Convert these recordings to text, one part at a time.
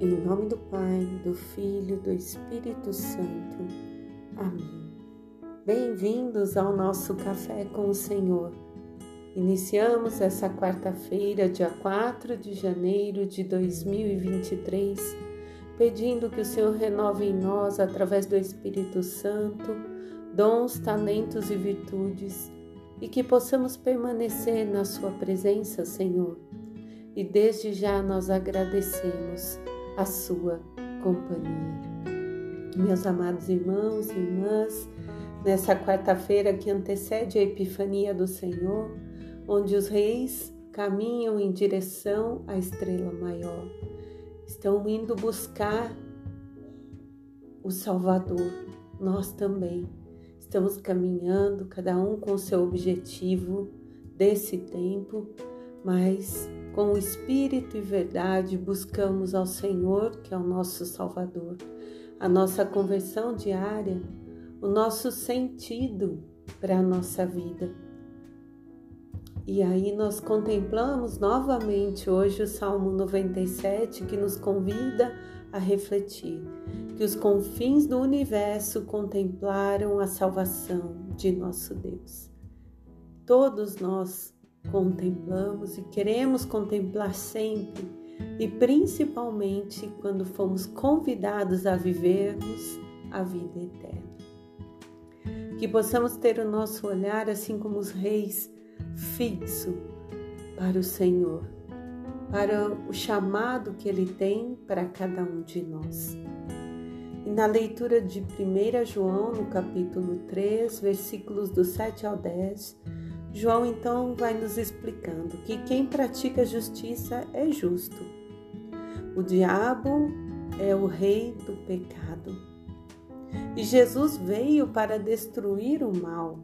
Em nome do Pai, do Filho, do Espírito Santo. Amém. Bem-vindos ao nosso Café com o Senhor. Iniciamos essa quarta-feira, dia 4 de janeiro de 2023, pedindo que o Senhor renove em nós, através do Espírito Santo, dons, talentos e virtudes e que possamos permanecer na Sua presença, Senhor. E desde já nós agradecemos a sua companhia. Meus amados irmãos e irmãs, nessa quarta-feira que antecede a Epifania do Senhor, onde os reis caminham em direção à estrela maior, estão indo buscar o Salvador. Nós também estamos caminhando, cada um com seu objetivo desse tempo, mas com espírito e verdade, buscamos ao Senhor, que é o nosso Salvador, a nossa conversão diária, o nosso sentido para a nossa vida. E aí nós contemplamos novamente hoje o Salmo 97 que nos convida a refletir que os confins do universo contemplaram a salvação de nosso Deus. Todos nós contemplamos e queremos contemplar sempre, e principalmente quando fomos convidados a vivermos a vida eterna. Que possamos ter o nosso olhar, assim como os reis, fixo para o Senhor, para o chamado que Ele tem para cada um de nós. E na leitura de 1 João, no capítulo 3, versículos do 7 ao 10, João então vai nos explicando que quem pratica justiça é justo. O diabo é o rei do pecado. E Jesus veio para destruir o mal.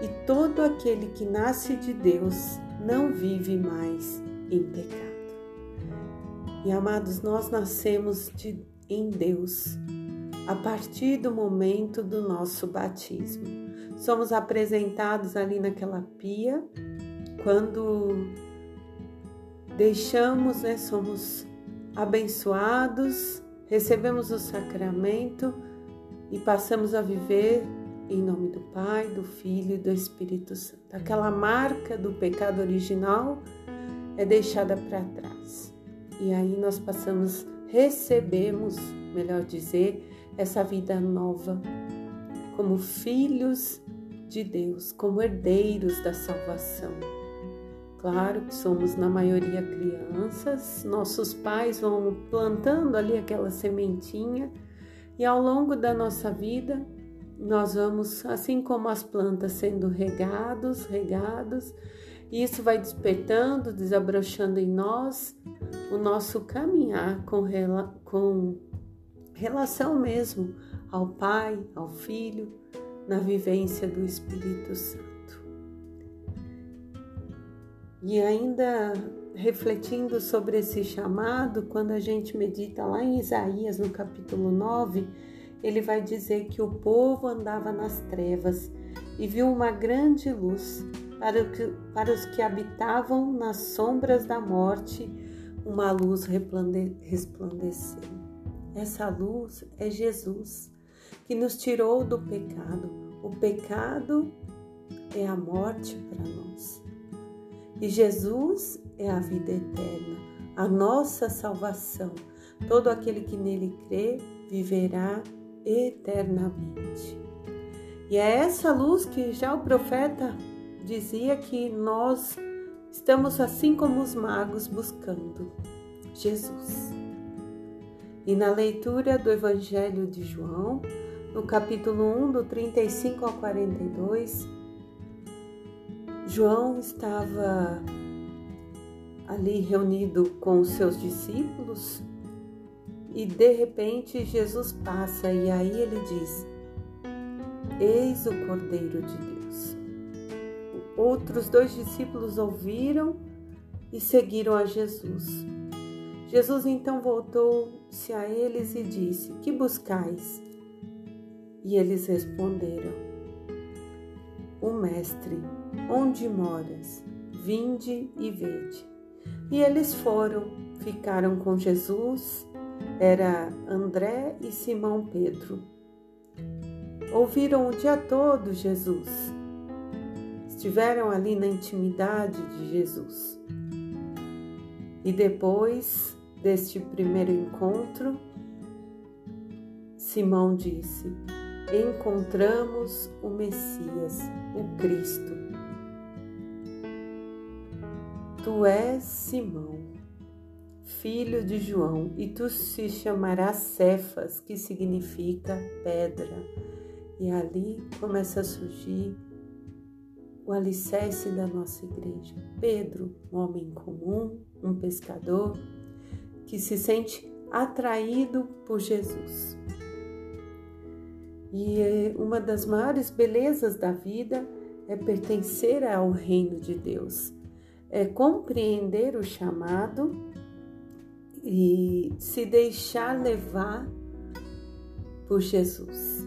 E todo aquele que nasce de Deus não vive mais em pecado. E amados, nós nascemos de, em Deus a partir do momento do nosso batismo somos apresentados ali naquela pia, quando deixamos, né, somos abençoados, recebemos o sacramento e passamos a viver em nome do Pai, do Filho e do Espírito Santo. Aquela marca do pecado original é deixada para trás. E aí nós passamos, recebemos, melhor dizer, essa vida nova como filhos de Deus, como herdeiros da salvação. Claro que somos na maioria crianças, nossos pais vão plantando ali aquela sementinha e ao longo da nossa vida nós vamos, assim como as plantas, sendo regados, regados, e isso vai despertando, desabrochando em nós o nosso caminhar com, com relação mesmo ao Pai, ao Filho, na vivência do Espírito Santo. E ainda refletindo sobre esse chamado, quando a gente medita lá em Isaías, no capítulo 9, ele vai dizer que o povo andava nas trevas e viu uma grande luz. Para, que, para os que habitavam nas sombras da morte, uma luz resplandeceu. Essa luz é Jesus que nos tirou do pecado. O pecado é a morte para nós. E Jesus é a vida eterna, a nossa salvação. Todo aquele que nele crê viverá eternamente. E é essa luz que já o profeta dizia que nós estamos assim como os magos buscando Jesus. E na leitura do Evangelho de João, no capítulo 1, do 35 ao 42, João estava ali reunido com os seus discípulos e de repente Jesus passa e aí ele diz: Eis o Cordeiro de Deus. Outros dois discípulos ouviram e seguiram a Jesus. Jesus então voltou-se a eles e disse: Que buscais? E eles responderam: O Mestre, onde moras? Vinde e vede. E eles foram ficaram com Jesus era André e Simão Pedro. Ouviram o dia todo Jesus. Estiveram ali na intimidade de Jesus. E depois deste primeiro encontro, Simão disse: Encontramos o Messias, o Cristo. Tu és Simão, filho de João, e tu se chamarás Cefas, que significa pedra. E ali começa a surgir o alicerce da nossa igreja. Pedro, um homem comum, um pescador, que se sente atraído por Jesus. E é uma das maiores belezas da vida é pertencer ao reino de Deus, é compreender o chamado e se deixar levar por Jesus.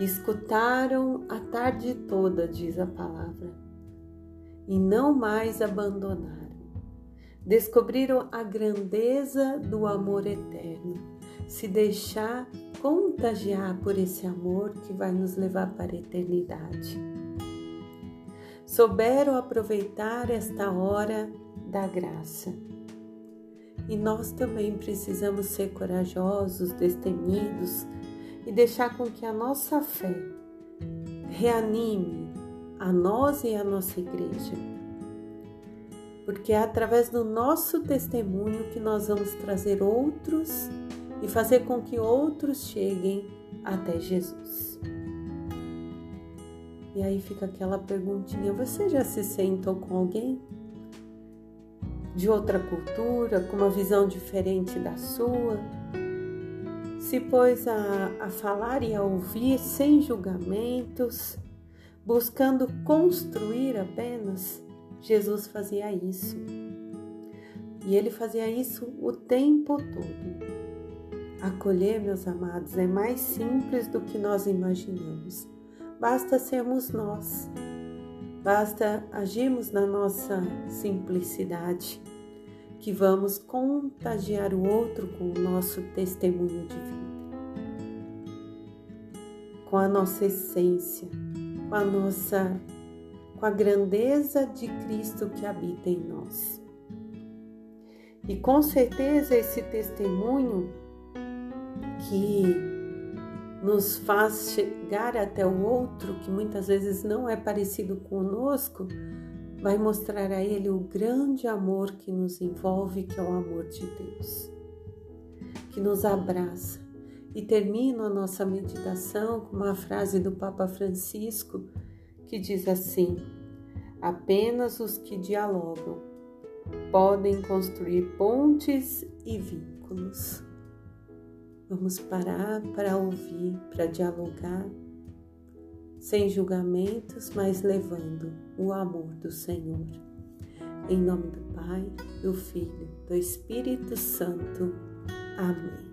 Escutaram a tarde toda, diz a palavra, e não mais abandonaram. Descobriram a grandeza do amor eterno, se deixar contagiar por esse amor que vai nos levar para a eternidade. Souberam aproveitar esta hora da graça e nós também precisamos ser corajosos, destemidos e deixar com que a nossa fé reanime a nós e a nossa igreja. Porque é através do nosso testemunho que nós vamos trazer outros e fazer com que outros cheguem até Jesus. E aí fica aquela perguntinha: você já se sentou com alguém de outra cultura, com uma visão diferente da sua, se pôs a, a falar e a ouvir sem julgamentos, buscando construir apenas, Jesus fazia isso. E ele fazia isso o tempo todo. Acolher, meus amados, é mais simples do que nós imaginamos. Basta sermos nós. Basta agirmos na nossa simplicidade que vamos contagiar o outro com o nosso testemunho de vida, com a nossa essência, com a nossa com a grandeza de Cristo que habita em nós. E com certeza esse testemunho que nos faz chegar até o outro, que muitas vezes não é parecido conosco, vai mostrar a ele o grande amor que nos envolve, que é o amor de Deus, que nos abraça. E termino a nossa meditação com uma frase do Papa Francisco que diz assim: apenas os que dialogam podem construir pontes e vínculos. Vamos parar para ouvir, para dialogar sem julgamentos, mas levando o amor do Senhor. Em nome do Pai, do Filho, do Espírito Santo. Amém.